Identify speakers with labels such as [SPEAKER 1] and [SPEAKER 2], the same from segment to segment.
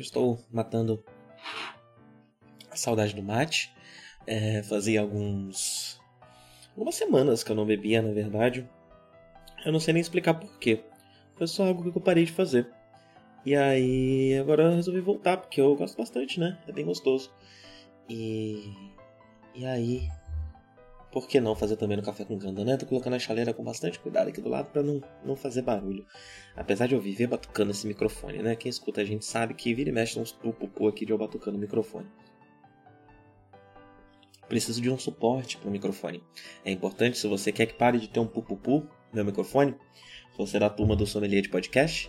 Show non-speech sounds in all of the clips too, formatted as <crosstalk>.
[SPEAKER 1] Estou matando a saudade do mate. É, fazia alguns. algumas semanas que eu não bebia, na verdade. Eu não sei nem explicar porquê. Foi só algo que eu parei de fazer. E aí, agora eu resolvi voltar, porque eu gosto bastante, né? É bem gostoso. E. E aí, por que não fazer também no café com canda, né? Tô colocando a chaleira com bastante cuidado aqui do lado para não, não fazer barulho. Apesar de eu viver batucando esse microfone, né? Quem escuta a gente sabe que vira e mexe uns pupupu aqui de eu batucando o microfone. Preciso de um suporte para o microfone. É importante, se você quer que pare de ter um pupupu no microfone, se você é da turma do sommelier de podcast,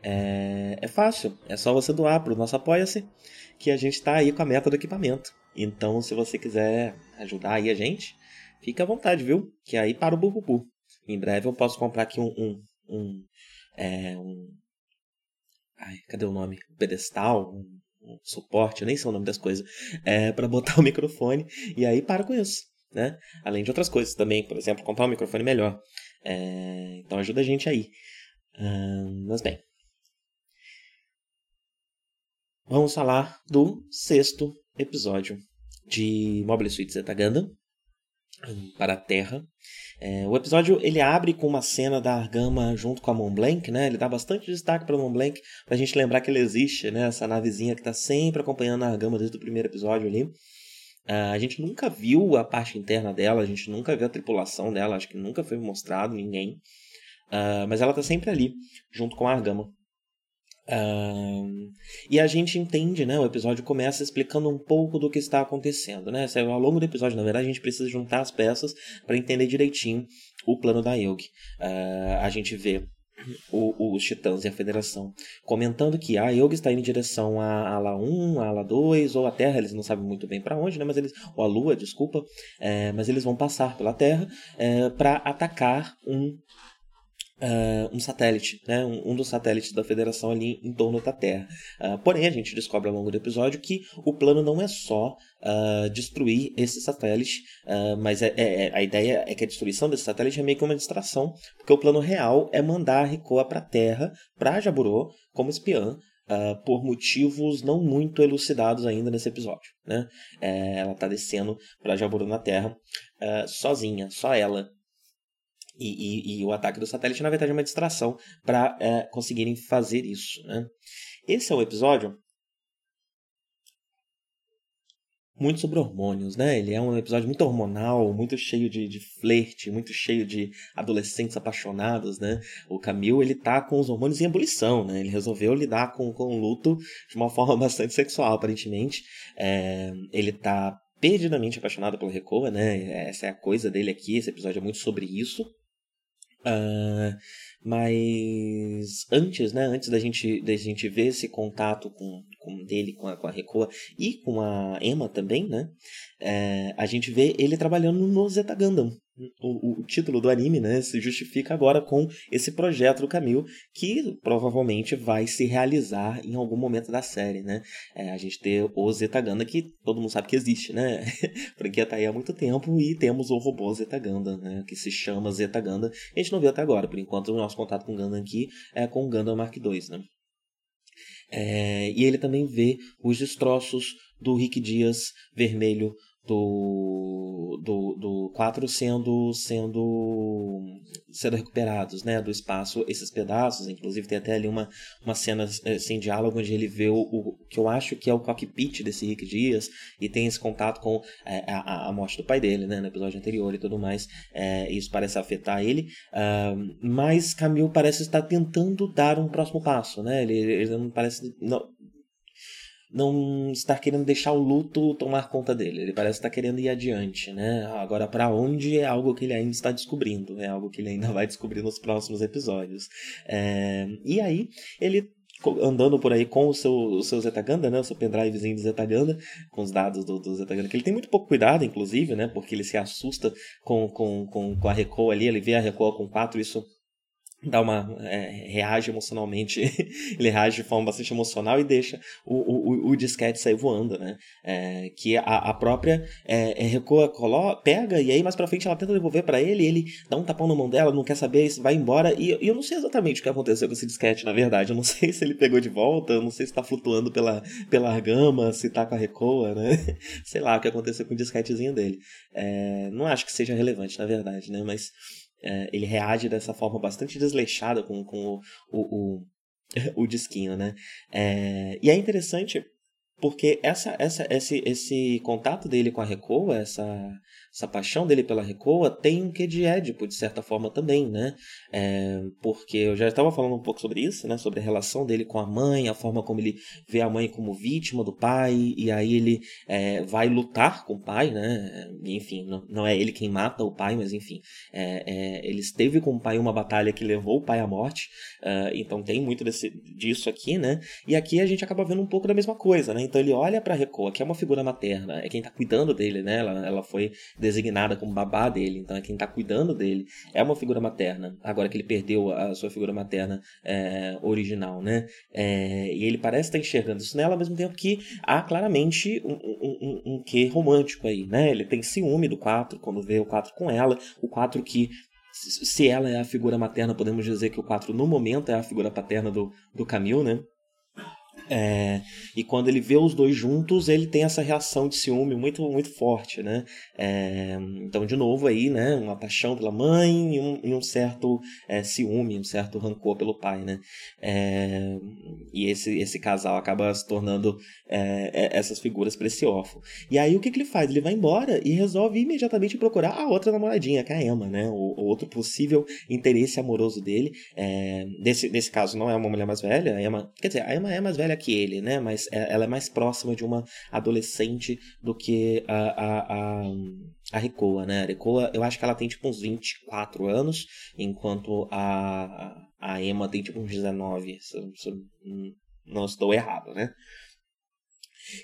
[SPEAKER 1] é, é fácil. É só você doar para o nosso Apoia-se, que a gente está aí com a meta do equipamento. Então, se você quiser ajudar aí a gente, fica à vontade, viu? Que aí para o bububu. Em breve eu posso comprar aqui um. um, um, é, um ai, cadê o nome? Um pedestal, um, um suporte, eu nem sei o nome das coisas, é, para botar <laughs> o microfone e aí para com isso, né? Além de outras coisas também, por exemplo, comprar um microfone melhor. É, então ajuda a gente aí. Hum, mas bem. Vamos falar do sexto episódio de Mobile Suit Zeta Gundam, para a Terra. É, o episódio ele abre com uma cena da Argama junto com a Mont Blanc, né? Ele dá bastante destaque para Mont Blanc para a gente lembrar que ele existe, né? Essa navezinha que está sempre acompanhando a Argama desde o primeiro episódio ali. Uh, a gente nunca viu a parte interna dela, a gente nunca viu a tripulação dela, acho que nunca foi mostrado ninguém. Uh, mas ela está sempre ali, junto com a Argama. Um, e a gente entende, né? O episódio começa explicando um pouco do que está acontecendo, né? Ao longo do episódio, na verdade, a gente precisa juntar as peças para entender direitinho o plano da Yogi. Uh, a gente vê o, os Titãs e a Federação comentando que a Yogi está indo em direção à ala 1, à ala 2 ou à Terra, eles não sabem muito bem para onde, né? Mas eles, ou a Lua, desculpa, é, mas eles vão passar pela Terra é, para atacar um Uh, um satélite, né? Um, um, dos satélites da Federação ali em torno da Terra. Uh, porém, a gente descobre ao longo do episódio que o plano não é só uh, destruir esse satélite, mas é, é, a ideia é que a destruição desse satélite é meio que uma distração, porque o plano real é mandar a Rikoa para a Terra, para Jaburo, como espiã, Uh, por motivos não muito elucidados ainda nesse episódio. Né? É, ela está descendo para Jaburu na Terra uh, sozinha, só ela e, e, e, o ataque do satélite, na verdade, é uma distração para é, conseguirem fazer isso. Né? Esse é um episódio muito sobre hormônios, né? Ele é um episódio muito hormonal, muito cheio de, de flerte, muito cheio de adolescentes apaixonados, né? O Camil, ele tá com os hormônios em ebulição, né? Ele resolveu lidar com, com o luto de uma <laughs> forma bastante sexual, aparentemente. É, ele tá perdidamente apaixonado pela Recoa, né? Essa é a coisa dele aqui, esse episódio é muito sobre isso. Uh, mas antes, né, antes da gente, da gente ver esse contato com, com dele, com a, com a Recoa e com a Emma também, né, é, a gente vê ele trabalhando no Zeta Gundam, o, o, título do anime, né, se justifica agora com esse projeto do Camil, que provavelmente vai se realizar em algum momento da série, né? É, a gente tem o Zetaganda, que todo mundo sabe que existe, né? <laughs> franquia tá aí há muito tempo, e temos o robô Zetaganda, né? Que se chama Zetaganda. A gente não viu até agora, por enquanto o nosso contato com o Gundam aqui é com o Gundam Mark II, né? É, e ele também vê os destroços do Rick Dias vermelho do, do, do 4 sendo, sendo, sendo recuperados, né, do espaço, esses pedaços, inclusive tem até ali uma, uma cena sem diálogo onde ele vê o, o que eu acho que é o cockpit desse Rick Dias e tem esse contato com é, a, a morte do pai dele, né, no episódio anterior e tudo mais, é, isso parece afetar ele, uh, mas Camille parece estar tentando dar um próximo passo, né, ele, ele não parece, não, não está querendo deixar o luto tomar conta dele. Ele parece estar querendo ir adiante, né? Agora, para onde é algo que ele ainda está descobrindo, é algo que ele ainda vai descobrir nos próximos episódios. É... E aí, ele andando por aí com o seu, o seu Zetaganda, né? O seu pendrivezinho de Zetaganda, com os dados do, do Zetaganda, que ele tem muito pouco cuidado, inclusive, né? Porque ele se assusta com, com, com, com a Recoa ali, ele vê a Recoa com quatro, isso dá uma é, reage emocionalmente <laughs> ele reage de forma bastante emocional e deixa o, o, o disquete sair voando né? É, que a, a própria é, é recua colo, pega e aí mais para frente ela tenta devolver para ele ele dá um tapão na mão dela não quer saber vai embora. E, e, eu não sei exatamente o que aconteceu com esse disquete na verdade. Eu não <laughs> sei se ele pegou de volta eu não sei se tá flutuando pela pela argama se tá com a recoa né? <laughs> Sei lá o que aconteceu com o disquetezinho dele. É, não acho que seja relevante na verdade né? Mas é, ele reage dessa forma bastante desleixada com, com o, o, o, <laughs> o disquinho, né? É, e é interessante porque essa, essa, esse, esse contato dele com a Recoa, essa, essa paixão dele pela Recoa, tem um quê de Édipo, de certa forma, também, né? É, porque eu já estava falando um pouco sobre isso, né? Sobre a relação dele com a mãe, a forma como ele vê a mãe como vítima do pai, e aí ele é, vai lutar com o pai, né? Enfim, não, não é ele quem mata o pai, mas enfim, é, é ele esteve com o pai uma batalha que levou o pai à morte, uh, então tem muito desse, disso aqui, né? E aqui a gente acaba vendo um pouco da mesma coisa, né? Então ele olha para Recoa, que é uma figura materna, é quem está cuidando dele, né? Ela, ela foi designada como babá dele, então é quem está cuidando dele, é uma figura materna. Agora que ele perdeu a sua figura materna é, original, né? É, e ele parece estar enxergando isso nela, ao mesmo tempo que há claramente um, um, um, um quê romântico aí, né? Ele tem ciúme do 4 quando vê o 4 com ela, o 4 que se ela é a figura materna, podemos dizer que o 4 no momento é a figura paterna do, do Camil, né? É, e quando ele vê os dois juntos, ele tem essa reação de ciúme muito, muito forte, né? É, então, de novo aí, né? Uma paixão pela mãe e um, e um certo é, ciúme, um certo rancor pelo pai, né? É, e esse, esse casal acaba se tornando é, é, essas figuras para esse órfão. E aí, o que, que ele faz? Ele vai embora e resolve imediatamente procurar a outra namoradinha, que é a Emma, né? O, o outro possível interesse amoroso dele. nesse, nesse caso, não é uma mulher mais velha, a Emma... Quer dizer, a Emma é mais velha que ele, né? Mas é, ela é mais próxima de uma adolescente do que a, a, a, a né? A Recoa, eu acho que ela tem tipo uns 24 anos, enquanto a, a Emma tem tipo uns 19, se, se não estou errado, né?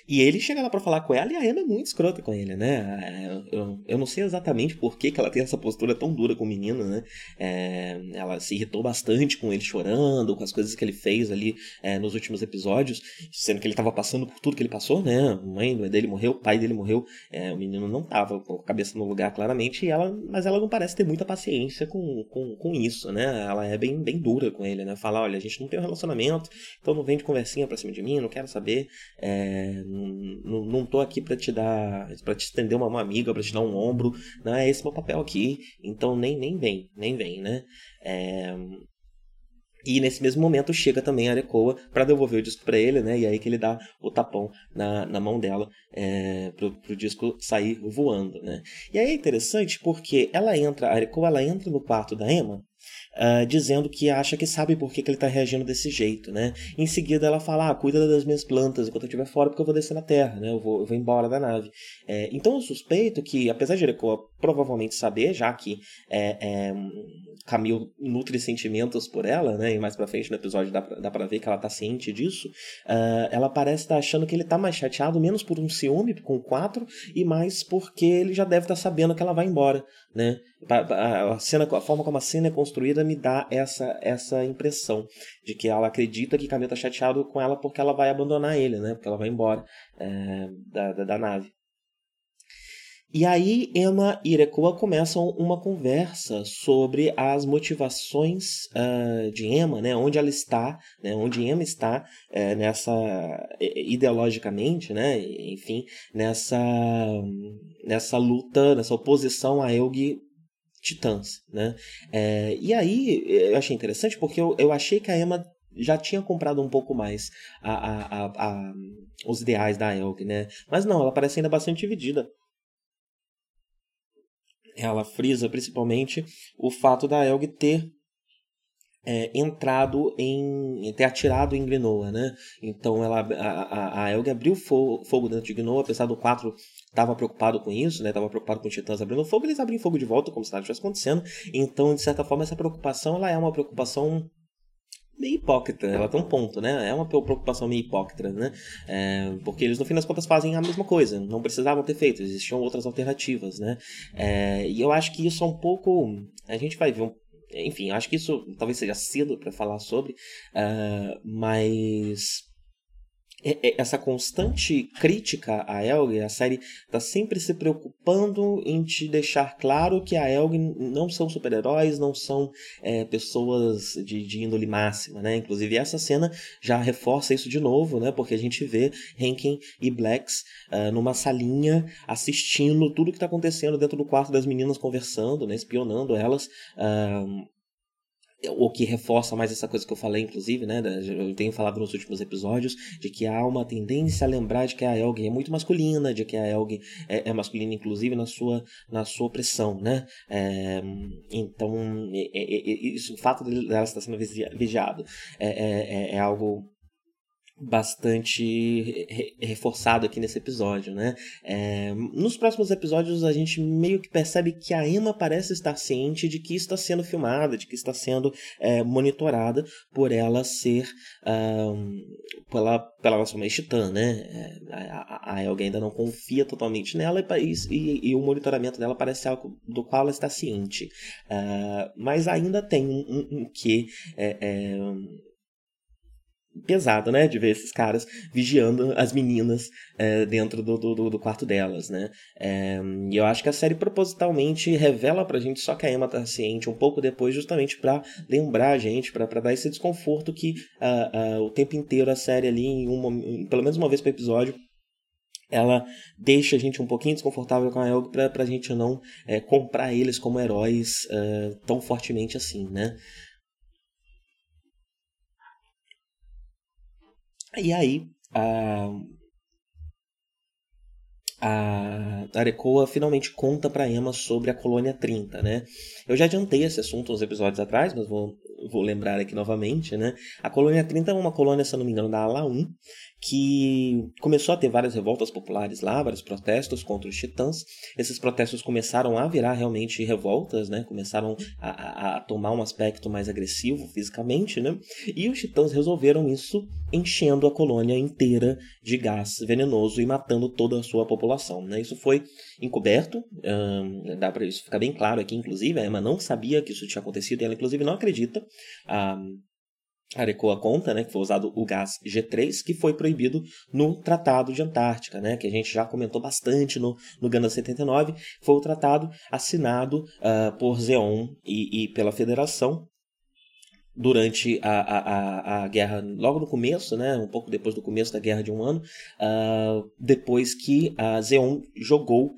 [SPEAKER 1] E ele chega lá para falar com ela e a Emma é muito escrota com ele, né? Eu, eu não sei exatamente por que, que ela tem essa postura tão dura com o menino, né? É, ela se irritou bastante com ele chorando, com as coisas que ele fez ali é, nos últimos episódios, sendo que ele estava passando por tudo que ele passou, né? A mãe dele morreu, o pai dele morreu, é, o menino não estava com a cabeça no lugar claramente, e ela, mas ela não parece ter muita paciência com, com, com isso, né? Ela é bem, bem dura com ele, né? Fala, olha, a gente não tem um relacionamento, então não vem de conversinha pra cima de mim, não quero saber. É, não, não tô aqui para te dar, para te estender uma, uma amiga, para te dar um ombro, não é esse meu papel aqui, então nem, nem vem, nem vem, né? É... E nesse mesmo momento chega também a Arecoa para devolver o disco para ele, né? E aí que ele dá o tapão na, na mão dela é, pro, pro disco sair voando, né? E aí é interessante porque ela entra, a Arecoa ela entra no quarto da Emma uh, dizendo que acha que sabe por que, que ele está reagindo desse jeito, né? Em seguida ela fala, ah, cuida das minhas plantas enquanto eu estiver fora porque eu vou descer na Terra, né? Eu vou, eu vou embora da nave. É, então eu suspeito que, apesar de Jericho provavelmente saber, já que é, é, nutre sentimentos por ela, né? E mais pra frente no episódio dá, dá pra ver que ela tá ciente disso. Uh, ela parece estar tá achando que ele tá mais chateado, menos por um ciúme com o 4 e mais porque ele já deve estar tá sabendo que ela vai embora, né? A, cena, a forma como a cena é construída me dá essa, essa impressão de que ela acredita que Camille tá chateado com ela porque ela vai abandonar ele, né? Porque ela vai embora é, da, da, da nave. E aí Emma e Irekoa começam uma conversa sobre as motivações uh, de Emma, né, onde ela está, né, onde Emma está uh, nessa ideologicamente, né, enfim, nessa nessa luta, nessa oposição a Elg Titãs, né? É, e aí eu achei interessante porque eu, eu achei que a Emma já tinha comprado um pouco mais a, a, a os ideais da Elg, né? Mas não, ela parece ainda bastante dividida ela frisa principalmente o fato da Elg ter é, entrado em. ter atirado em Grinoa, né? Então ela, a, a, Elg abriu fogo, fogo dentro de Grinoa, apesar do 4 estava preocupado com isso, né? Estava preocupado com os titãs abrindo fogo, eles abrem fogo de volta, como se nada estivesse acontecendo. Então, de certa forma, essa preocupação ela é uma preocupação meio hipócrita, ela tem um ponto, né? É uma preocupação meio hipócrita, né? É, porque eles, no fim das contas, fazem a mesma coisa, não precisavam ter feito, existiam outras alternativas, né? É, e eu acho que isso é um pouco. A gente vai ver um enfim, acho que isso talvez seja cedo para falar sobre, uh, mas essa constante crítica a Elg, a série está sempre se preocupando em te deixar claro que a Elg não são super-heróis, não são é, pessoas de, de, índole máxima, né? Inclusive essa cena já reforça isso de novo, né? Porque a gente vê Henkin e Blacks uh, numa salinha assistindo tudo que está acontecendo dentro do quarto das meninas conversando, né? Espionando elas. Uh, o que reforça mais essa coisa que eu falei, inclusive, né? Eu tenho falado nos últimos episódios, de que há uma tendência a lembrar de que a Elgin é muito masculina, de que a Elgin é, é masculina, inclusive, na sua, na sua opressão, né? É, então, é, é, é isso, o fato dela estar sendo vigiado é, é algo bastante reforçado aqui nesse episódio, né? É, nos próximos episódios a gente meio que percebe que a Emma parece estar ciente de que está sendo filmada, de que está sendo é, monitorada por ela ser um, pela pela nossa mãe titã, né? É, a, a Elga ainda não confia totalmente nela e, e, e, o monitoramento dela parece algo do qual ela está ciente, uh, mas ainda tem um, um, um que é pesado, né? De ver esses caras vigiando as meninas é, dentro do, do, do, quarto delas, né? É, e eu acho que a série propositalmente revela pra gente só que a Emma tá ciente um pouco depois, justamente para lembrar a gente, para dar esse desconforto que uh, uh, o tempo inteiro a série ali, em pelo menos uma vez por episódio, ela deixa a gente um pouquinho desconfortável com a Elg pra, pra gente não é, comprar eles como heróis uh, tão fortemente assim, né? E aí, a, a Arecoa finalmente conta para Emma sobre a Colônia 30, né? Eu já adiantei esse assunto uns episódios atrás, mas vou, vou lembrar aqui novamente, né? A Colônia 30 é uma colônia, se não me engano, da Ala 1, que começou a ter várias revoltas populares lá, vários protestos contra os titãs. Esses protestos começaram a virar realmente revoltas, né? Começaram a, a, a, tomar um aspecto mais agressivo fisicamente, né? E os titãs resolveram isso enchendo a colônia inteira de gás venenoso e matando toda a sua população, né? Isso foi encoberto, dá para isso ficar bem claro aqui, inclusive, a Emma não sabia que isso tinha acontecido e ela inclusive não acredita. Hum, Arecoa conta, né, que foi usado o gás G3, que foi proibido no Tratado de Antártica, né, que a gente já comentou bastante no, no Gana 79, foi o tratado assinado uh, por Zeon e, e, pela Federação durante a, a, a, a, guerra, logo no começo, né, um pouco depois do começo da guerra de um ano, uh, depois que a Zeon jogou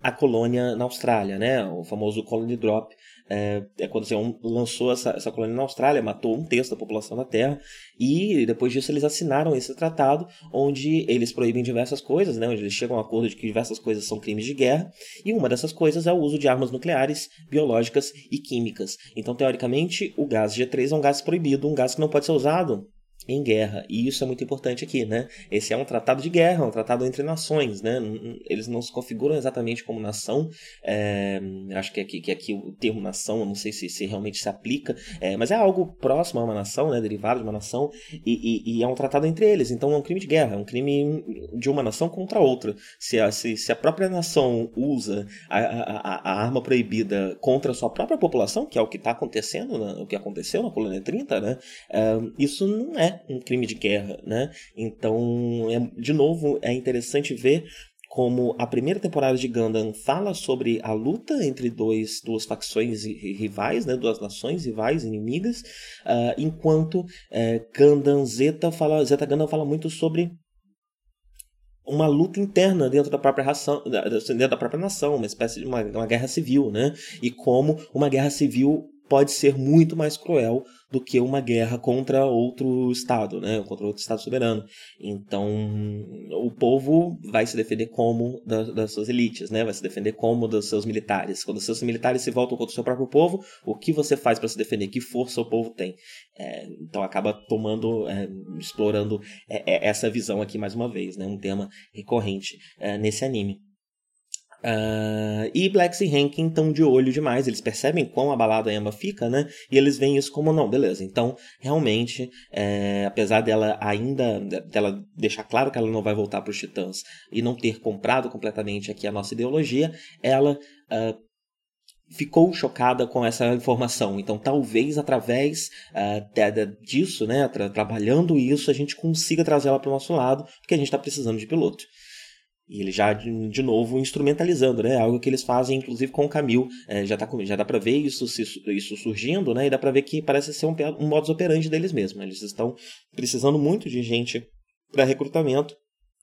[SPEAKER 1] a colônia na Austrália, né, o famoso Colony Drop, é, quando Zeon lançou essa, essa colônia na Austrália, matou um terço da população da Terra, e depois disso eles assinaram esse tratado, onde eles proíbem diversas coisas, né, onde eles chegam a um acordo de que diversas coisas são crimes de guerra, e uma dessas coisas é o uso de armas nucleares, biológicas e químicas. Então, teoricamente, o gás G3 é um gás proibido, um gás que não pode ser usado em guerra. E isso é muito importante aqui, né? Esse é um tratado de guerra, um tratado entre nações, né? Eles não se configuram exatamente como nação. É, acho que aqui, que aqui o termo nação, eu não sei se, se realmente se aplica, é, mas é algo próximo a uma nação, né? Derivado de uma nação, e, e, e, é um tratado entre eles. Então é um crime de guerra, é um crime de uma nação contra outra. Se a, se, se a própria nação usa a, a, a arma proibida contra a sua própria população, que é o que está acontecendo, né? o que aconteceu na colônia 30, né? É, isso não é um crime de guerra, né? Então, é, de novo, é interessante ver como a primeira temporada de Gundam fala sobre a luta entre dois, duas facções rivais, né, duas nações rivais, inimigas, uh, enquanto uh, Gundam Zeta fala, Zeta Gundam fala muito sobre uma luta interna dentro da própria ração, dentro da própria nação, uma espécie de uma, uma guerra civil, né? E como uma guerra civil pode ser muito mais cruel do que uma guerra contra outro Estado, né? contra outro Estado soberano. Então, o povo vai se defender como das, das suas elites, né? vai se defender como dos seus militares. Quando seus militares se voltam contra o seu próprio povo, o que você faz para se defender? Que força o povo tem? É, então, acaba tomando, é, explorando é, é essa visão aqui mais uma vez, né? um tema recorrente é, nesse anime. Uh, e Blex e Hankin estão de olho demais, eles percebem quão abalado a Emma fica, né? E eles veem isso como, não, beleza. Então, realmente, é, apesar dela ainda, dela deixar claro que ela não vai voltar para os Titãs e não ter comprado completamente aqui a nossa ideologia, ela uh, ficou chocada com essa informação. Então, talvez através uh, disso, né, tra trabalhando isso, a gente consiga trazer ela para o nosso lado, porque a gente está precisando de piloto. E ele já, de novo, instrumentalizando, né? Algo que eles fazem, inclusive, com o Camil. É, já, tá, já dá para ver isso, isso surgindo, né? E dá para ver que parece ser um, um modus operandi deles mesmos. Eles estão precisando muito de gente para recrutamento.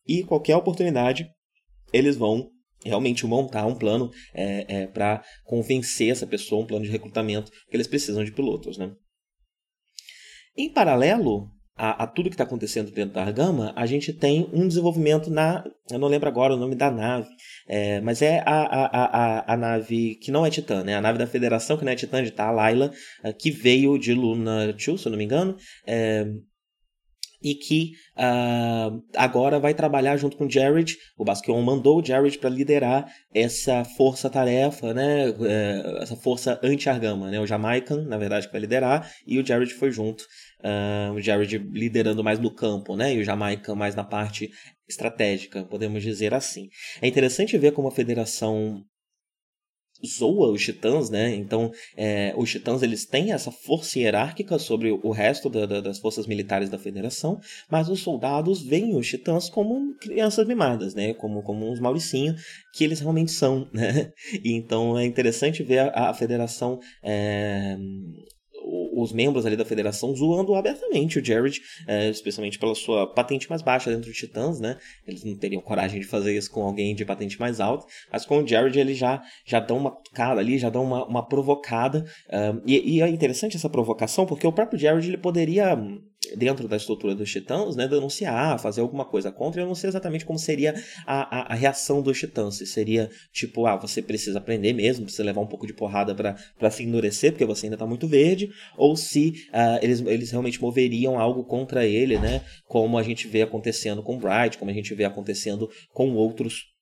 [SPEAKER 1] E qualquer oportunidade, eles vão realmente montar um plano é, é, para convencer essa pessoa, um plano de recrutamento, que eles precisam de pilotos, né? Em paralelo, a, a tudo que está acontecendo dentro da Argama, a gente tem um desenvolvimento na. Eu não lembro agora o nome da nave, é, mas é a, a, a, a, nave que não é Titã, né? A nave da Federação, que não é Titã, de tá, a Laila, é, que veio de Luna 2, se eu não me engano. É, e que uh, agora vai trabalhar junto com o Jared. O Basquion mandou o Jared para liderar essa força-tarefa, né? Uh, essa força anti-argama. Né? O Jamaican, na verdade, que vai liderar, e o Jared foi junto. Uh, o Jared liderando mais no campo, né? E o Jamaican mais na parte estratégica, podemos dizer assim. É interessante ver como a federação zoa os titãs, né? Então, é, os titãs eles têm essa força hierárquica sobre o resto da, da, das forças militares da Federação, mas os soldados veem os titãs como crianças mimadas, né? Como, como uns mauricinhos que eles realmente são, <laughs> né? E, então é interessante ver a, a Federação é, os membros ali da federação zoando abertamente o Jared, é, especialmente pela sua patente mais baixa dentro de Titãs, né? Eles não teriam coragem de fazer isso com alguém de patente mais alta, mas com o Jared eles já, já dão uma cutucada ali, já dão uma, uma provocada. Um, e, e é interessante essa provocação, porque o próprio Jared ele poderia dentro da estrutura dos titãs, né, denunciar, fazer alguma coisa contra. Eu não sei exatamente como seria a, a, a, reação dos titãs. Se seria tipo, ah, você precisa aprender mesmo, precisa levar um pouco de porrada para se endurecer, porque você ainda está muito verde, ou se uh, eles, eles realmente moveriam algo contra ele, né, como a gente vê acontecendo com Bright, como a gente vê acontecendo com outros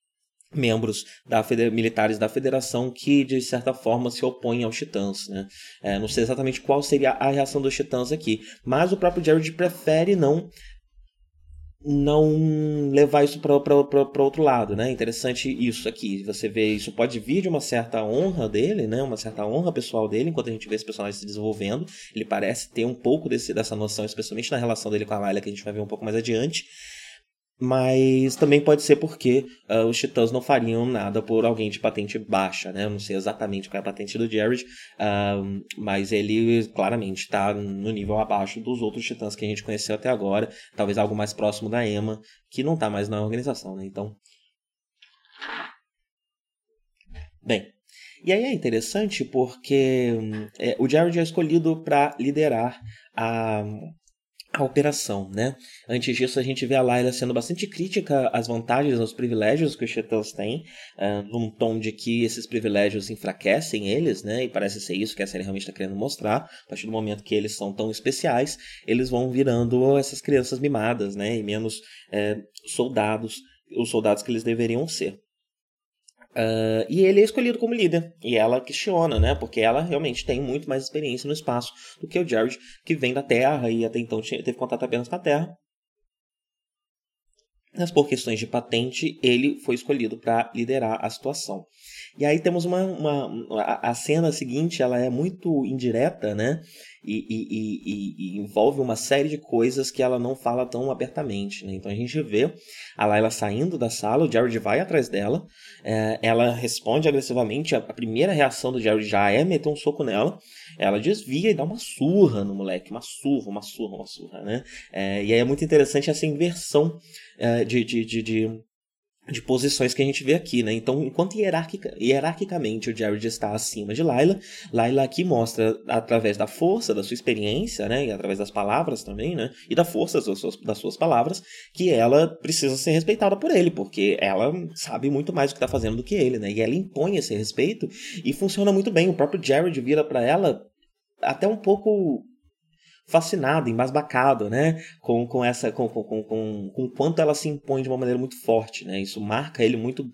[SPEAKER 1] membros da militares da federação que de certa forma se opõem aos titãs né? É, não sei exatamente qual seria a reação dos titãs aqui mas o próprio Jared prefere não não levar isso para outro lado, né? Interessante isso aqui. Você vê, isso pode vir de uma certa honra dele, né? Uma certa honra pessoal dele, enquanto a gente vê esse personagem se desenvolvendo. Ele parece ter um pouco desse, dessa noção, especialmente na relação dele com a Layla, que a gente vai ver um pouco mais adiante mas também pode ser porque uh, os titãs não fariam nada por alguém de patente baixa, né? Eu não sei exatamente qual é a patente do Jared, uh, mas ele claramente está no nível abaixo dos outros titãs que a gente conheceu até agora, talvez algo mais próximo da Emma, que não está mais na organização, né? Então. Bem, e aí é interessante porque é, o Jared é escolhido para liderar a, a operação, né? Antes disso, a gente vê a Layla sendo bastante crítica às vantagens, aos privilégios que os titãs têm, uh, num tom de que esses privilégios enfraquecem eles, né? E parece ser isso que a série realmente está querendo mostrar. A partir do momento que eles são tão especiais, eles vão virando essas crianças mimadas, né? E menos é, soldados, os soldados que eles deveriam ser. Uh, e ele é escolhido como líder. E ela questiona, né? Porque ela realmente tem muito mais experiência no espaço do que o Jared, que vem da Terra e até então teve contato apenas com a Terra. Mas por questões de patente, ele foi escolhido para liderar a situação. E aí temos uma, uma a, cena seguinte, ela é muito indireta, né? e, e, e, envolve uma série de coisas que ela não fala tão abertamente. Né? Então a gente vê a Layla saindo da sala, o Jared vai atrás dela, é, ela responde agressivamente, a, a primeira reação do Jared já é meter um soco nela, ela desvia e dá uma surra no moleque, uma surra, uma surra, uma surra, né? É, e aí é muito interessante essa inversão é, de, de, de, de de posições que a gente vê aqui, né? Então, enquanto hierarquica, hierarquicamente o Jared está acima de Layla, Layla aqui mostra através da força da sua experiência, né? E através das palavras também, né? E da força das suas, das suas palavras, que ela precisa ser respeitada por ele, porque ela sabe muito mais o que está fazendo do que ele, né? E ela impõe esse respeito e funciona muito bem. O próprio Jared vira para ela até um pouco fascinado, embasbacado, né? Com, com essa. Com, com, com, com, quanto ela se impõe de uma maneira muito forte, né? Isso marca ele muito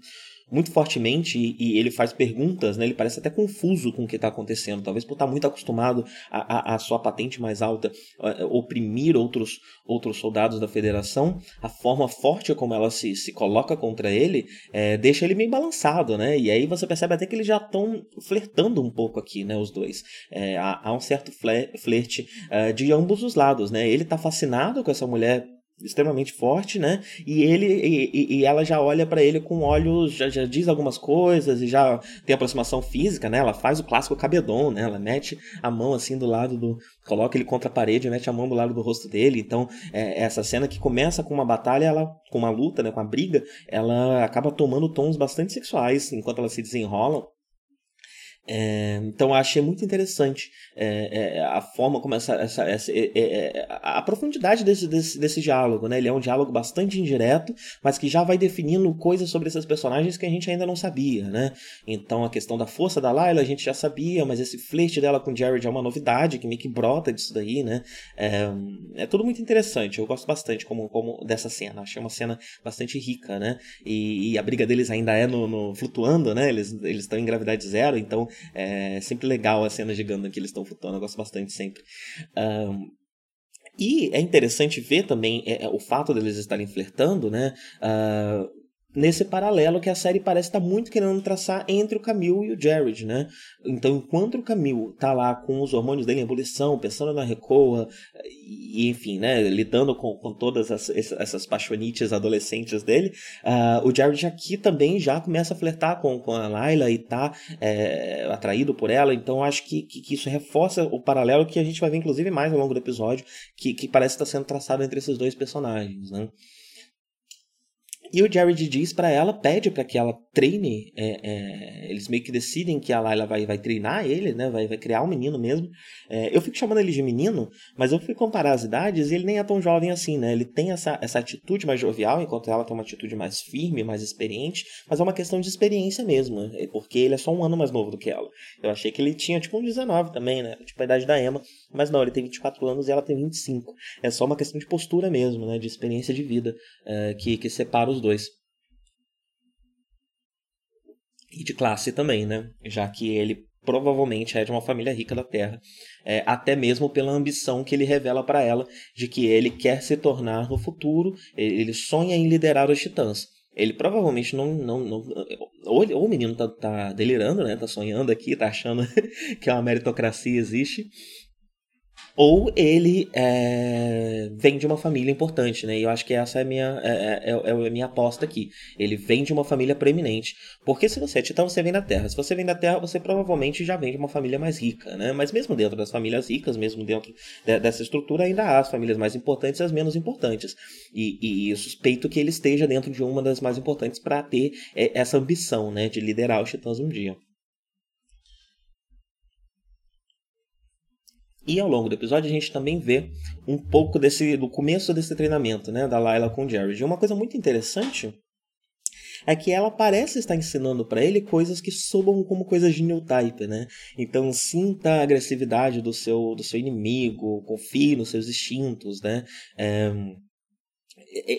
[SPEAKER 1] muito fortemente e, ele faz perguntas, né? Ele parece até confuso com o que está acontecendo, talvez por estar tá muito acostumado a, a, a, sua patente mais alta a, oprimir outros, outros soldados da Federação, a forma forte como ela se, se coloca contra ele é, deixa ele meio balançado, né? E aí você percebe até que eles já estão flertando um pouco aqui, né? Os dois. É, há, há, um certo flerte uh, de ambos os lados, né? Ele está fascinado com essa mulher extremamente forte, né? E ele e, e ela já olha para ele com olhos, já, já diz algumas coisas e já tem aproximação física, né? Ela faz o clássico cabedon, né? Ela mete a mão assim do lado do, coloca ele contra a parede, mete a mão do lado do rosto dele. Então, é, essa cena que começa com uma batalha, ela com uma luta, né, com uma briga, ela acaba tomando tons bastante sexuais enquanto elas se desenrolam. É, então achei muito interessante é, é, a forma como essa, essa, essa é, é, é, a profundidade desse, desse, desse diálogo, né? Ele é um diálogo bastante indireto, mas que já vai definindo coisas sobre esses personagens que a gente ainda não sabia, né? Então a questão da força da Layla a gente já sabia, mas esse flerte dela com Jared é uma novidade que meio que brota disso daí, né? É, tudo muito interessante. Eu gosto bastante como, como dessa cena. Achei uma cena bastante rica, né? E, e a briga deles ainda é no, no flutuando, né? Eles eles estão em gravidade zero, então é sempre legal a cena de Gundam que eles estão flutuando, eu gosto bastante sempre. Um, e é interessante ver também é, é, o fato deles estarem flertando, né? Uh, nesse paralelo que a série parece estar tá muito querendo traçar entre o Camille e o Jared, né? Então, enquanto o Camille tá lá com os hormônios dele em ebulição, pensando na Recoa, e enfim, né, lidando com, com todas as, essas paixonites adolescentes dele, uh, o Jared aqui também já começa a flertar com, com a Layla e tá é, atraído por ela, então acho que, que, que, isso reforça o paralelo que a gente vai ver inclusive mais ao longo do episódio, que, que parece estar sendo traçado entre esses dois personagens, né? E o Jared diz para ela, pede para que ela treine. É, é, eles meio que decidem que a Layla vai, vai treinar ele, né? Vai, vai criar um menino mesmo. É, eu fico chamando ele de menino, mas eu fui comparar as idades e ele nem é tão jovem assim, né? Ele tem essa, essa atitude mais jovial, enquanto ela tem uma atitude mais firme, mais experiente. Mas é uma questão de experiência mesmo, né? porque ele é só um ano mais novo do que ela. Eu achei que ele tinha tipo uns 19 também, né? Tipo a idade da Emma. Mas não, ele tem 24 anos e ela tem 25. É só uma questão de postura mesmo, né? De experiência de vida é, que, que separa os dois. E de classe também, né? Já que ele provavelmente é de uma família rica da Terra, é, até mesmo pela ambição que ele revela para ela de que ele quer se tornar no futuro, ele sonha em liderar os Titãs. Ele provavelmente não. não, não ou, ou o menino tá, tá delirando, né? Tá sonhando aqui, tá achando <laughs> que uma meritocracia existe ou ele é, vem de uma família importante, né? E eu acho que essa é a minha, é, é, é, é a minha aposta aqui. Ele vem de uma família preeminente. Porque se você é titã, você vem da Terra. Se você vem da Terra, você provavelmente já vem de uma família mais rica, né? Mas mesmo dentro das famílias ricas, mesmo dentro de, dessa estrutura, ainda há as famílias mais importantes e as menos importantes. E, e eu suspeito que ele esteja dentro de uma das mais importantes para ter é, essa ambição, né? De liderar os titãs um dia. E ao longo do episódio a gente também vê um pouco desse do começo desse treinamento, né, da Layla com o Jared. E uma coisa muito interessante é que ela parece estar ensinando para ele coisas que soam como coisas de new type, né? Então sinta a agressividade do seu do seu inimigo, confie nos seus instintos, né? É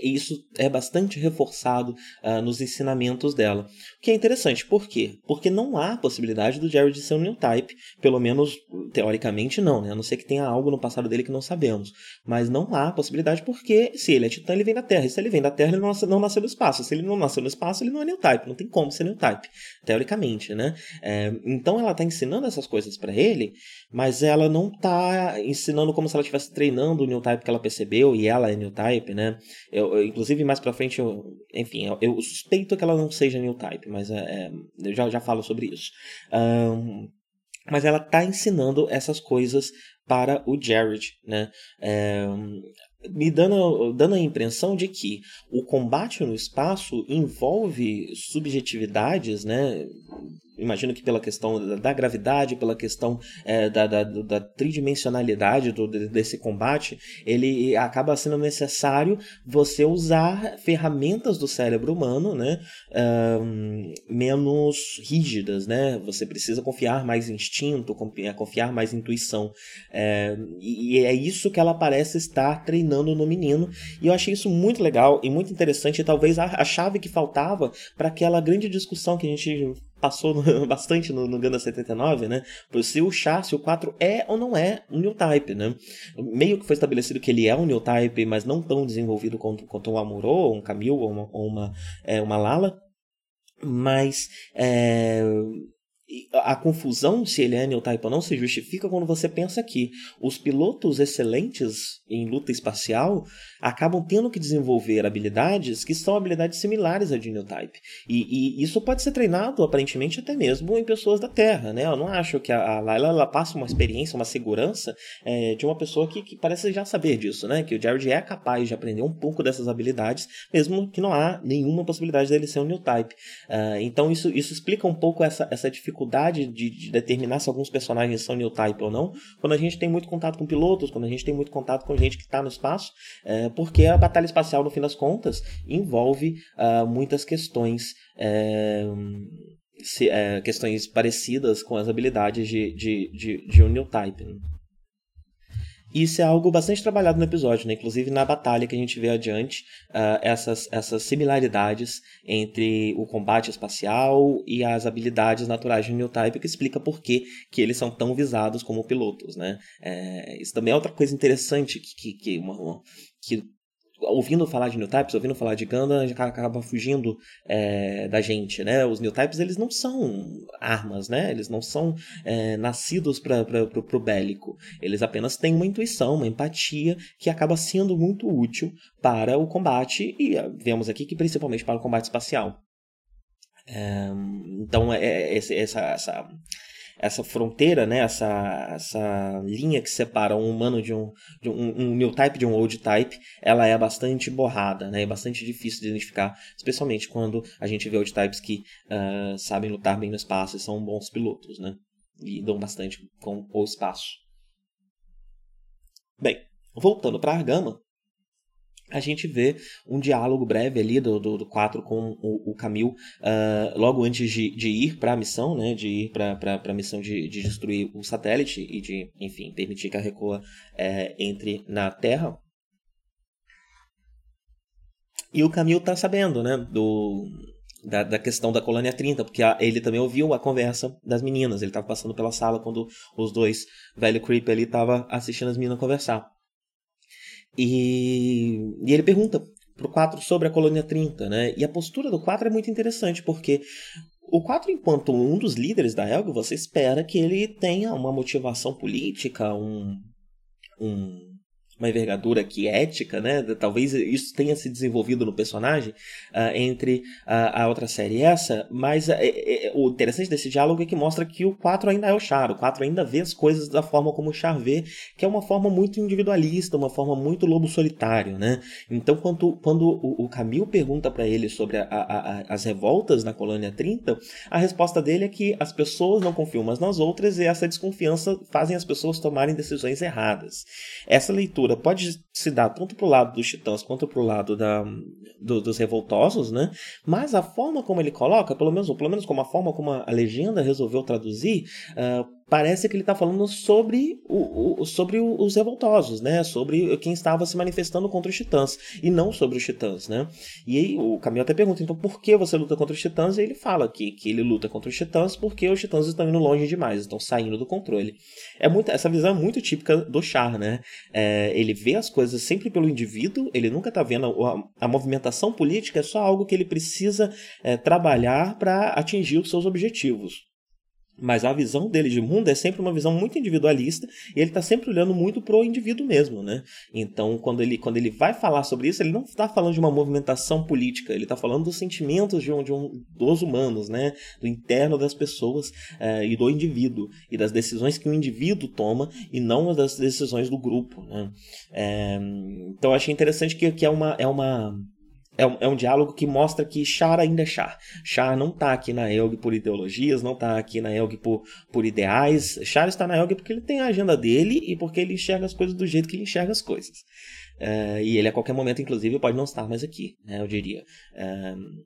[SPEAKER 1] isso é bastante reforçado uh, nos ensinamentos dela. O que é interessante, por quê? Porque não há possibilidade do Jared ser um new type, pelo menos teoricamente não, né? A não ser que tenha algo no passado dele que não sabemos. Mas não há possibilidade porque se ele é titã, ele vem da Terra. E se ele vem da Terra, ele não, nasceu, não nasceu no espaço. Se ele não nasceu no espaço, ele não é new type. Não tem como ser new type, teoricamente, né? É, então ela está ensinando essas coisas para ele, mas ela não está ensinando como se ela estivesse treinando o new type que ela percebeu e ela é new type, né? Eu, eu, inclusive, mais pra frente, eu, enfim, eu, eu, suspeito que ela não seja new type, mas é, é, eu já, já falo sobre isso. Um, mas ela tá ensinando essas coisas para o Jared, né? É, me dando, dando a impressão de que o combate no espaço envolve subjetividades, né? Imagino que pela questão da, gravidade, pela questão é, da, da, da, tridimensionalidade do, desse combate, ele acaba sendo necessário você usar ferramentas do cérebro humano, né, um, menos rígidas, né? Você precisa confiar mais em instinto, confiar mais em intuição, é, e é isso que ela parece estar treinando no menino. E eu achei isso muito legal e muito interessante, e talvez a, a chave que faltava para aquela grande discussão que a gente passou <laughs> bastante no, no Ganda 79, né? Se o chá, se o 4 é ou não é um new type, né? Meio que foi estabelecido que ele é um new type, mas não tão desenvolvido quanto, quanto um Amuro, um Camille ou uma, ou uma, é, uma Lala. Mas é, a confusão se ele é new type ou não se justifica quando você pensa que os pilotos excelentes em luta espacial acabam tendo que desenvolver habilidades que são habilidades similares a de new type. E, e, isso pode ser treinado, aparentemente, até mesmo em pessoas da Terra. Né? Eu não acho que a, a Layla ela passa uma experiência, uma segurança é, de uma pessoa que, que parece já saber disso, né? que o Jared é capaz de aprender um pouco dessas habilidades, mesmo que não há nenhuma possibilidade dele ser um new type. Uh, então isso, isso explica um pouco essa, essa dificuldade de, de determinar se alguns personagens são new type ou não, quando a gente tem muito contato com pilotos, quando a gente tem muito contato com gente que está no espaço, é, porque a batalha espacial, no fim das contas, envolve uh, muitas questões. É, se, é, questões parecidas com as habilidades de, de, de, de um new type. Né? Isso é algo bastante trabalhado no episódio, né? inclusive na batalha que a gente vê adiante, uh, essas, essas similaridades entre o combate espacial e as habilidades naturais de New Type, que explica por que, que eles são tão visados como pilotos. Né? É, isso também é outra coisa interessante que, que, que, uma, uma, que ouvindo falar de new types, ouvindo falar de Gundam, acaba fugindo é, da gente, né? Os new types eles não são armas, né? Eles não são é, nascidos para o bélico. Eles apenas têm uma intuição, uma empatia que acaba sendo muito útil para o combate e ah, vemos aqui que principalmente para o combate espacial. É, então é, é essa, essa essa fronteira, né, essa, essa linha que separa um humano de um, de um, um new type de um old type, ela é bastante borrada, né, é bastante difícil de identificar, especialmente quando a gente vê old types que uh, sabem lutar bem no espaço e são bons pilotos, né, e dão bastante com o espaço. Bem, voltando para Argama, a gente vê um diálogo breve ali do, do, do 4 com o, o Camil uh, logo antes de, de ir para a missão, né, de ir para a missão de, de destruir o satélite e de, enfim, permitir que a Recoa é, entre na Terra. E o Camil tá sabendo, né, do, da, da, questão da colônia 30, porque a, ele também ouviu a conversa das meninas. Ele estava passando pela sala quando os dois velho creep ali estavam assistindo as meninas conversar. E, e ele pergunta pro 4 sobre a colônia 30, né? E a postura do 4 é muito interessante, porque o 4, enquanto um dos líderes da Helga, você espera que ele tenha uma motivação política, um, um uma envergadura que ética, né? Talvez isso tenha se desenvolvido no personagem uh, entre a, a, outra série e essa, mas uh, é, o interessante desse diálogo é que mostra que o 4 ainda é o Char, o 4 ainda vê as coisas da forma como o Char vê, que é uma forma muito individualista, uma forma muito lobo solitário, né? Então, quando, quando o, o Camil pergunta para ele sobre a, a, as revoltas na colônia 30, a resposta dele é que as pessoas não confiam umas nas outras e essa desconfiança fazem as pessoas tomarem decisões erradas. Essa leitura pode se dar tanto para o lado dos titãs quanto para o lado da, do, dos revoltosos, né? Mas a forma como ele coloca, pelo menos, pelo menos como a forma como a legenda resolveu traduzir, uh, parece que ele está falando sobre, o, o, sobre os revoltosos, né? Sobre quem estava se manifestando contra os titãs e não sobre os titãs, né? E aí o Camilo até pergunta, então por que você luta contra os titãs? E ele fala que, que ele luta contra os titãs porque os titãs estão indo longe demais, estão saindo do controle. É muito, essa visão é muito típica do Char, né? É, ele vê as coisas sempre pelo indivíduo, ele nunca está vendo a, a, movimentação política, é só algo que ele precisa é, trabalhar para atingir os seus objetivos. Mas a visão dele de mundo é sempre uma visão muito individualista e ele está sempre olhando muito pro indivíduo mesmo, né? Então, quando ele, quando ele vai falar sobre isso, ele não está falando de uma movimentação política, ele está falando dos sentimentos de um, de um, dos humanos, né? Do interno das pessoas é, e do indivíduo e das decisões que o indivíduo toma e não das decisões do grupo, né? É, então, eu achei interessante que, que é uma, é uma é um, é um diálogo que mostra que Char ainda é Char. Char não está aqui na Elg por ideologias, não está aqui na Elg por, por ideais. Char está na Elg porque ele tem a agenda dele e porque ele enxerga as coisas do jeito que ele enxerga as coisas. Uh, e ele a qualquer momento, inclusive, pode não estar mais aqui, né, eu diria. Uh,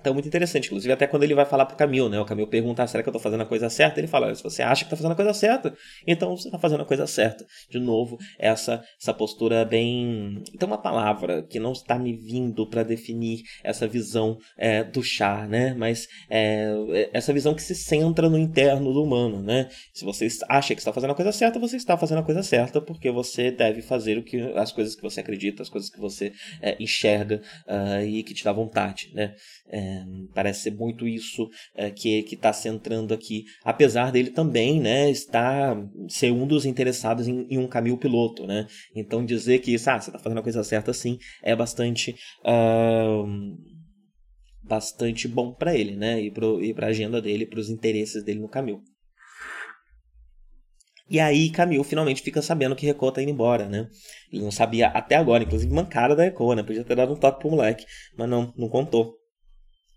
[SPEAKER 1] então, muito interessante. Inclusive, até quando ele vai falar pro Camil, né? O Camil pergunta, será que eu tô fazendo a coisa certa? Ele fala, se você acha que tá fazendo a coisa certa, então você tá fazendo a coisa certa. De novo, essa, essa postura bem... Tem uma palavra que não está me vindo para definir essa visão é, do chá, né? Mas é, essa visão que se centra no interno do humano, né? Se você acha que está fazendo a coisa certa, você está fazendo a coisa certa porque você deve fazer o que as coisas que você acredita, as coisas que você é, enxerga uh, e que te dá vontade, né? É, parece ser muito isso é, que está centrando aqui, apesar dele também né, estar ser um dos interessados em, em um caminho piloto. Né? Então dizer que ah, você está fazendo a coisa certa sim é bastante. Uh, bastante bom para ele, né? E para a agenda dele, para os interesses dele no caminho. E aí Camil finalmente fica sabendo que Reco tá indo embora, né? Ele não sabia até agora, inclusive mancada da Reco, né? Podia ter dado um toque pro moleque, mas não, não contou.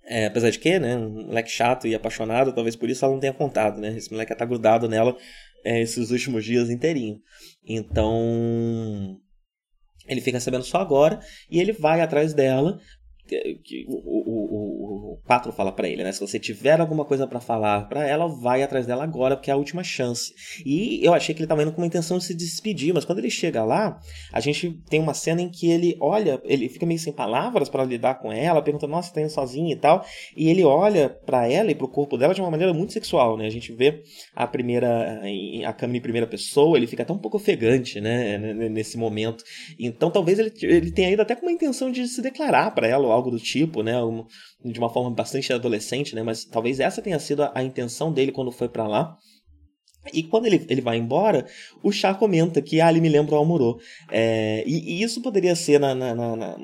[SPEAKER 1] É, apesar de que, né, um moleque chato e apaixonado, talvez por isso ela não tenha contado, né? Esse moleque tá grudado nela é, esses últimos dias inteirinho. Então, ele fica sabendo só agora e ele vai atrás dela o, o, o, o Patro fala para ele, né? Se você tiver alguma coisa para falar para ela, vai atrás dela agora, porque é a última chance. E eu achei que ele tava indo com uma intenção de se despedir, mas quando ele chega lá, a gente tem uma cena em que ele olha, ele fica meio sem palavras para lidar com ela, pergunta, nossa, tá indo sozinho e tal, e ele olha para ela e pro corpo dela de uma maneira muito sexual, né? A gente vê a primeira, a câmera em primeira pessoa, ele fica até um pouco ofegante, né? Nesse momento. Então talvez ele, ele tenha ido até com uma intenção de se declarar para ela, algo do tipo, né? de uma forma bastante adolescente, né? Mas talvez essa tenha sido a, a intenção dele quando foi para lá. E quando ele, ele vai embora, o Chá comenta que ah, ele me lembra o Almorô. É, e, e, isso poderia ser na, na, na, na,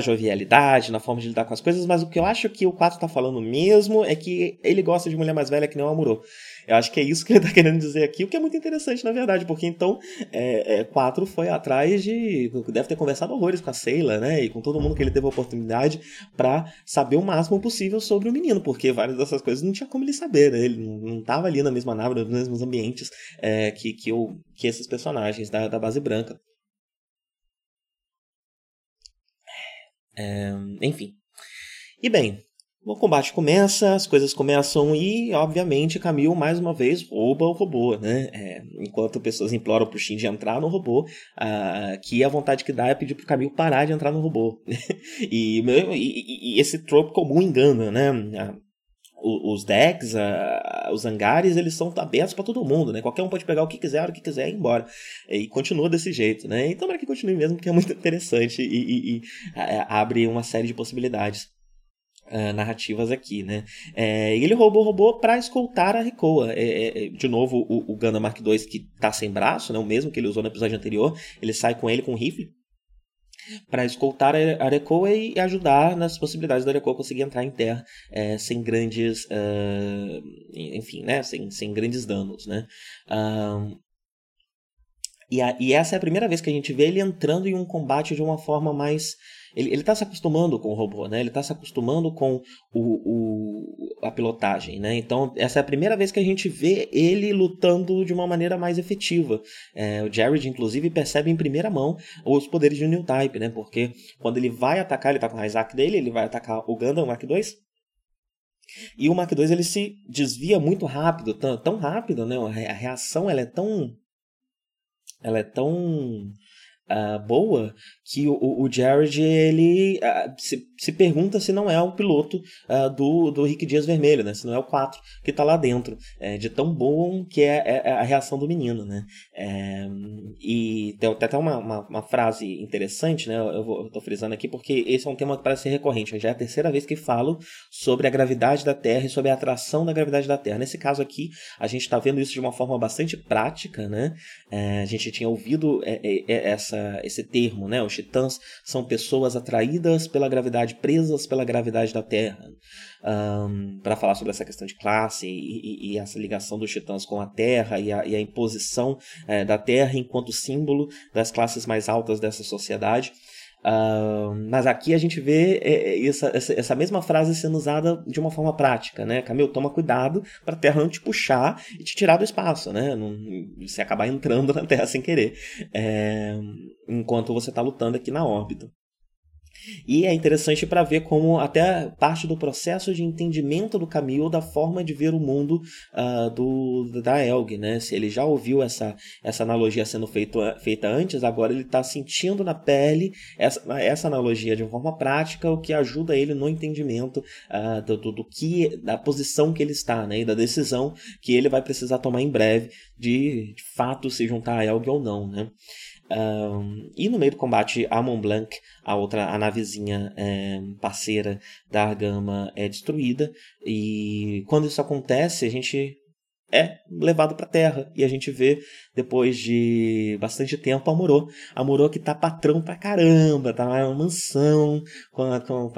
[SPEAKER 1] jovialidade, na forma de lidar com as coisas, mas o que eu acho que o 4 tá falando mesmo é que ele gosta de mulher mais velha que nem o Almorô. Eu acho que é isso que ele está querendo dizer aqui, o que é muito interessante, na verdade, porque então é, é, Quatro foi atrás de. Deve ter conversado horrores com a Seila, né? E com todo mundo que ele teve a oportunidade para saber o máximo possível sobre o menino, porque várias dessas coisas não tinha como ele saber, né? Ele não estava ali na mesma nave, nos mesmos ambientes é, que, que, o, que esses personagens da, da base branca. Enfim. E bem, o combate começa, as coisas começam e, obviamente, Camille mais uma vez rouba o robô, né? É, enquanto pessoas imploram pro Shinji entrar no robô, uh, que a vontade que dá é pedir pro Camille parar de entrar no robô. <laughs> e, e, e, esse trope comum engana, né? Os decks, uh, os hangares, eles são abertos para todo mundo, né? Qualquer um pode pegar o que quiser, o que quiser e ir embora. E continua desse jeito, né? Então, para que continue mesmo, porque é muito interessante e, e, e abre uma série de possibilidades. Uh, narrativas aqui, né? É, ele roubou o robô para escoltar a Recoa. É, é, é, de novo, o, o Gundam Mark II que tá sem braço, né? O mesmo que ele usou no episódio anterior. Ele sai com ele com um rifle para escoltar a Recoa e ajudar nas possibilidades da Recoa conseguir entrar em terra é, sem grandes, uh, enfim, né? Sem, sem grandes danos, né? Uh, e, a, e essa é a primeira vez que a gente vê ele entrando em um combate de uma forma mais ele está se acostumando com o robô, né? Ele está se acostumando com o, o, a pilotagem, né? Então, essa é a primeira vez que a gente vê ele lutando de uma maneira mais efetiva. É, o Jared, inclusive, percebe em primeira mão os poderes de New Type, né? Porque quando ele vai atacar, ele está com o Isaac dele, ele vai atacar o Gundam Mark II, E o Mark II ele se desvia muito rápido, tão, tão rápido, né? A reação ela é tão ela é tão uh, boa que o, o Jared ele uh, se, se pergunta se não é o piloto uh, do, do Rick Dias Vermelho, né? Se não é o 4 que está lá dentro. É, de tão bom que é, é, é, a reação do menino, né? É, e tem até uma, uma, uma, frase interessante, né? Eu, estou frisando aqui porque esse é um tema que parece ser recorrente. Já é a terceira vez que falo sobre a gravidade da Terra e sobre a atração da gravidade da Terra. Nesse caso aqui, a gente está vendo isso de uma forma bastante prática, né? É, a gente tinha ouvido é, essa, esse termo, né? Os titãs são pessoas atraídas pela gravidade, presas pela gravidade da Terra. Um, para falar sobre essa questão de classe e, e, e, essa ligação dos titãs com a Terra e a, e a imposição é, da Terra enquanto símbolo das classes mais altas dessa sociedade. Uh, mas aqui a gente vê é, é, essa, essa, mesma frase sendo usada de uma forma prática, né? Camilo, toma cuidado para a Terra não te puxar e te tirar do espaço, né? Não, você acabar entrando na Terra sem querer, é, enquanto você está lutando aqui na órbita. E é interessante para ver como até parte do processo de entendimento do Camille da forma de ver o mundo uh, do, da Elg, né? Se ele já ouviu essa, essa analogia sendo feito, feita antes, agora ele está sentindo na pele essa, essa analogia de forma prática, o que ajuda ele no entendimento uh, do, do, do, que da posição que ele está, né? E da decisão que ele vai precisar tomar em breve de, de fato se juntar a Elg ou não, né? Um, e no meio do combate, a Mont Blanc, a outra, a navezinha é, parceira da Argama, é destruída. E quando isso acontece, a gente é levado para terra e a gente vê depois de bastante tempo a Murô, a Murô que tá patrão pra caramba, tá uma mansão com, com,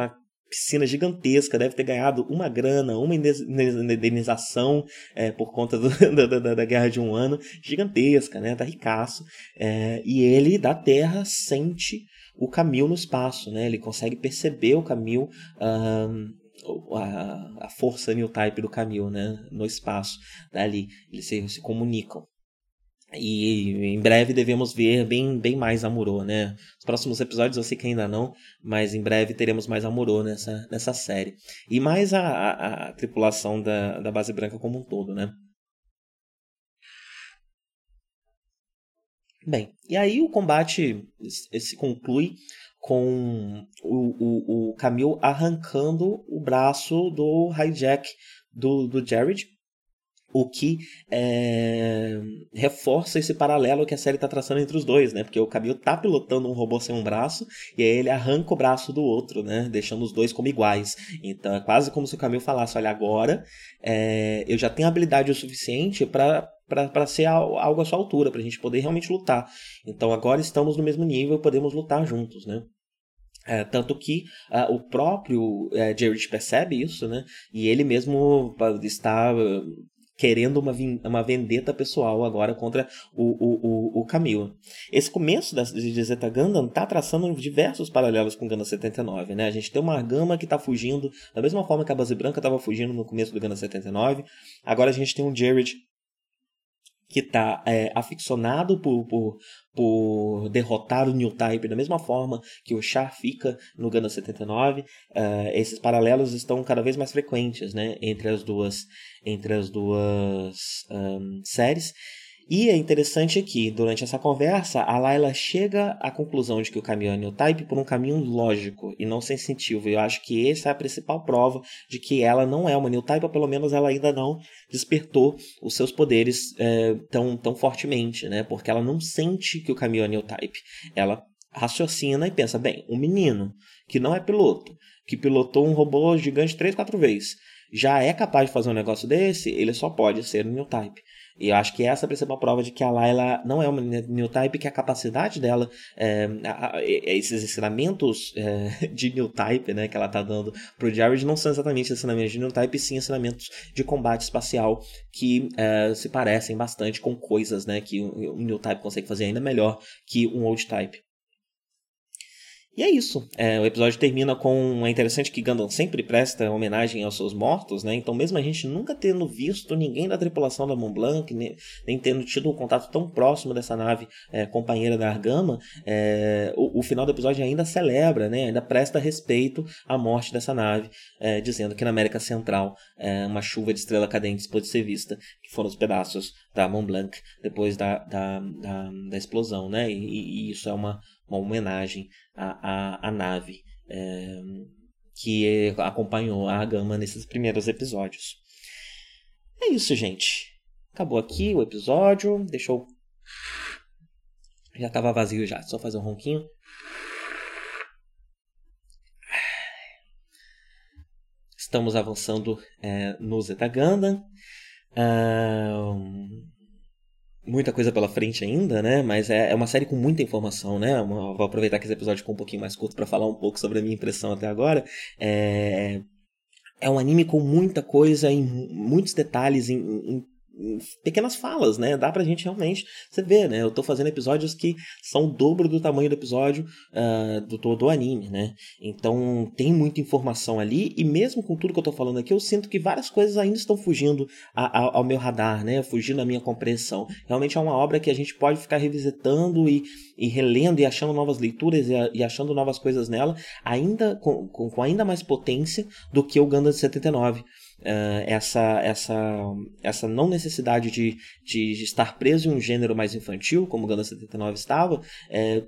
[SPEAKER 1] piscina gigantesca, deve ter ganhado uma grana, uma indenização é, por conta do, <laughs> da, da, da, guerra de um ano, gigantesca, né? Tá ricaço. É, e ele, da Terra, sente o Camil no espaço, né? Ele consegue perceber o Camil, um, a, a força new type do Camil, né? No espaço, dali. Eles se, se comunicam. E em breve devemos ver bem, bem mais Amuro, né? Os próximos episódios eu sei que ainda não, mas em breve teremos mais Amuro nessa, nessa série. E mais a, a, a tripulação da, da base branca como um todo, né? Bem, e aí o combate se conclui com o, o, o Camille arrancando o braço do hijack do, do Jared o que é, reforça esse paralelo que a série está traçando entre os dois, né? Porque o Camilo tá pilotando um robô sem um braço e aí ele arranca o braço do outro, né? Deixando os dois como iguais. Então é quase como se o Camilo falasse: olha, agora é, eu já tenho habilidade o suficiente para para ser algo à sua altura, para a gente poder realmente lutar. Então agora estamos no mesmo nível, podemos lutar juntos, né? É, tanto que uh, o próprio uh, Jared percebe isso, né? E ele mesmo está querendo uma, uma vendetta pessoal agora contra o, o, o, o Camilo. Esse começo da, de Zeta Gundam está traçando diversos paralelos com Gundam 79, né? A gente tem uma Argama que está fugindo, da mesma forma que a Base Branca estava fugindo no começo do Gundam 79. Agora a gente tem um Jared que está é, aficionado por, por, por derrotar o New Type da mesma forma que o Char fica no Gundam 79. Uh, esses paralelos estão cada vez mais frequentes né, entre as duas, entre as duas um, séries. E é interessante que, durante essa conversa, a Layla chega à conclusão de que o caminho é New Type por um caminho lógico e não sensitivo. E eu acho que essa é a principal prova de que ela não é uma New Type, ou pelo menos ela ainda não despertou os seus poderes é, tão, tão fortemente, né? Porque ela não sente que o caminho é New Type. Ela raciocina e pensa, bem, um menino que não é piloto, que pilotou um robô gigante três, quatro vezes, já é capaz de fazer um negócio desse, ele só pode ser um New Type. E eu acho que essa é a principal prova de que a Layla não é uma new type, que a capacidade dela, é, esses ensinamentos é, <laughs> de new type, né, que ela tá dando pro Jared não são exatamente ensinamentos de new type, sim ensinamentos de combate espacial que é, se parecem bastante com coisas, né, que um new type consegue fazer ainda melhor que um old type. E é isso. É, o episódio termina com. É interessante que Gundam sempre presta homenagem aos seus mortos, né? Então, mesmo a gente nunca tendo visto ninguém da tripulação da Mont Blanc, nem, nem tendo tido um contato tão próximo dessa nave é, companheira da Argama, é, o, o, final do episódio ainda celebra, né? Ainda presta respeito à morte dessa nave, é, dizendo que na América Central é, uma chuva de estrela cadentes pode ser vista, que foram os pedaços da Mont Blanc depois da, da, da, da explosão, né? E, e isso é uma uma homenagem à, à, à nave é, que acompanhou a Gama nesses primeiros episódios. É isso, gente. Acabou aqui o episódio. Deixa eu. Já estava vazio já, só fazer um ronquinho. Estamos avançando é, no Zeta Gundam. Muita coisa pela frente ainda, né? Mas é, é uma série com muita informação, né? Vou aproveitar que esse episódio ficou um pouquinho mais curto para falar um pouco sobre a minha impressão até agora. É, é um anime com muita coisa, em muitos detalhes, em, em pequenas falas, né? Dá pra gente realmente, você vê, né? Eu tô fazendo episódios que são o dobro do tamanho do episódio uh, do todo anime, né? Então tem muita informação ali e mesmo com tudo que eu tô falando aqui, eu sinto que várias coisas ainda estão fugindo a, a, ao meu radar, né? Fugindo da minha compreensão. Realmente é uma obra que a gente pode ficar revisitando e, e relendo e achando novas leituras e, e achando novas coisas nela, ainda com, com, com ainda mais potência do que o Gundam de 79 uh, essa, essa, essa não necessidade de, de, estar preso em um gênero mais infantil, como Gundam 79 estava, é,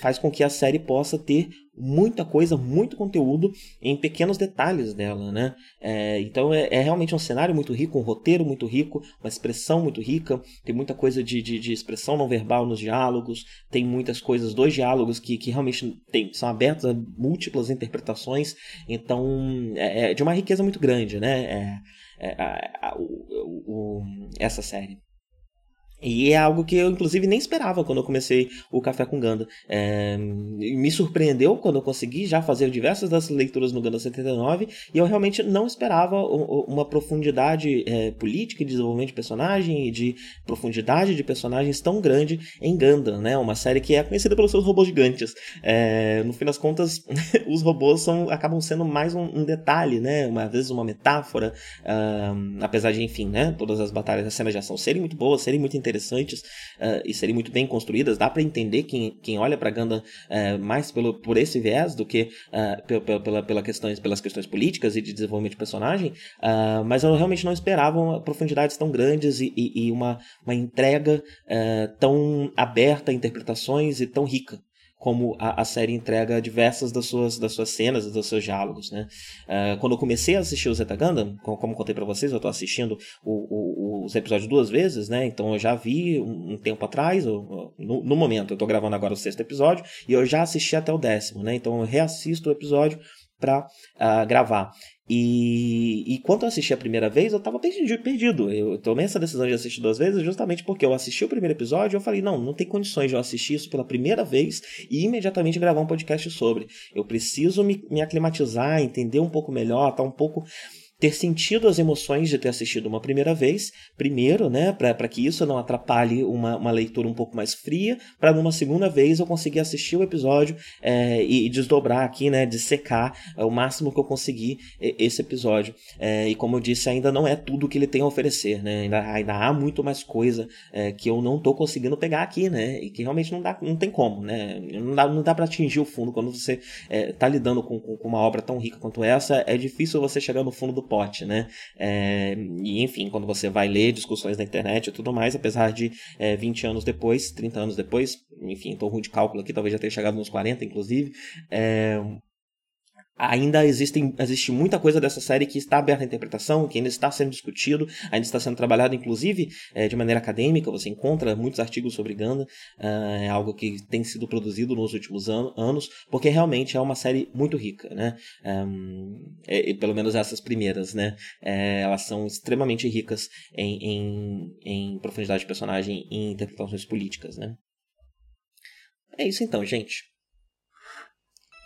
[SPEAKER 1] faz com que a série possa ter muita coisa, muito conteúdo em pequenos detalhes dela, né? É, então é, é, realmente um cenário muito rico, um roteiro muito rico, uma expressão muito rica, tem muita coisa de, de, de expressão não verbal nos diálogos, tem muitas coisas dos diálogos que, que realmente tem, são abertos a múltiplas interpretações, então é, é de uma riqueza muito grande, né? É, é a, a, o, o, essa série. E é algo que eu, inclusive, nem esperava quando eu comecei o Café com Ganda. É, me surpreendeu quando eu consegui já fazer diversas das leituras no Ganda 79 e eu realmente não esperava uma profundidade é, política e desenvolvimento de personagem e de profundidade de personagens tão grande em Ganda, né? Uma série que é conhecida pelos seus robôs gigantes. É, no fim das contas, <laughs> os robôs são, acabam sendo mais um, um detalhe, né? Uma vez uma metáfora, apesar de, enfim, né? Todas as batalhas, as cenas de ação serem muito boas, serem muito interessantes uh, e serem muito bem construídas. Dá para entender quem, quem olha para Gundam uh, mais pelo, por esse viés do que uh, pela, pela, pela questões, pelas questões políticas e de desenvolvimento de personagem, mas eu realmente não esperava profundidades tão grandes e, e, e uma, uma entrega tão aberta a interpretações e tão rica como a, a, série entrega diversas das suas, das suas cenas, dos seus diálogos, né? Uh, quando eu comecei a assistir o Zeta Gundam, como, como contei para vocês, eu tô assistindo o, o, os episódios duas vezes, né? Então eu já vi um, um tempo atrás, eu, no, no, momento, eu tô gravando agora o sexto episódio, e eu já assisti até o décimo, né? Então eu reassisto o episódio para uh, ah, gravar. E, e quando eu assisti a primeira vez, eu tava perdido. perdido. Eu tomei essa decisão de assistir duas vezes justamente porque eu assisti o primeiro episódio e eu falei, não, não tem condições de eu assistir isso pela primeira vez e imediatamente gravar um podcast sobre. Eu preciso me, me aclimatizar, entender um pouco melhor, tá um pouco ter sentido as emoções de ter assistido uma primeira vez, primeiro, né, para que isso não atrapalhe uma, uma leitura um pouco mais fria, para numa segunda vez eu conseguir assistir o episódio é, e, e, desdobrar aqui, né, dissecar é, o máximo que eu conseguir esse episódio. É, e como eu disse, ainda não é tudo que ele tem a oferecer, né, ainda, ainda há muito mais coisa é, que eu não estou conseguindo pegar aqui, né, e que realmente não, dá, não tem como, né, não dá, não dá para atingir o fundo quando você é, lidando com, com uma obra tão rica quanto essa, é difícil você chegar no fundo do pote, né? É, e enfim, quando você vai ler discussões na internet e tudo mais, apesar de é, 20 anos depois, 30 anos depois, enfim, estou ruim de cálculo aqui, talvez já tenha chegado nos 40, inclusive, é, ainda existem, existe muita coisa dessa série que está aberta à interpretação, que ainda está sendo discutido, ainda está sendo trabalhado, inclusive é, de maneira acadêmica. Você encontra muitos artigos sobre Ganda, uh, é algo que tem sido produzido nos últimos an anos, porque realmente é uma série muito rica, né? Um, é, pelo menos essas primeiras, né? É, elas são extremamente ricas em, em, em profundidade de personagem e interpretações políticas, né? É isso então, gente.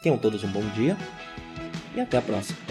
[SPEAKER 1] Tenham todos um bom dia e até a próxima.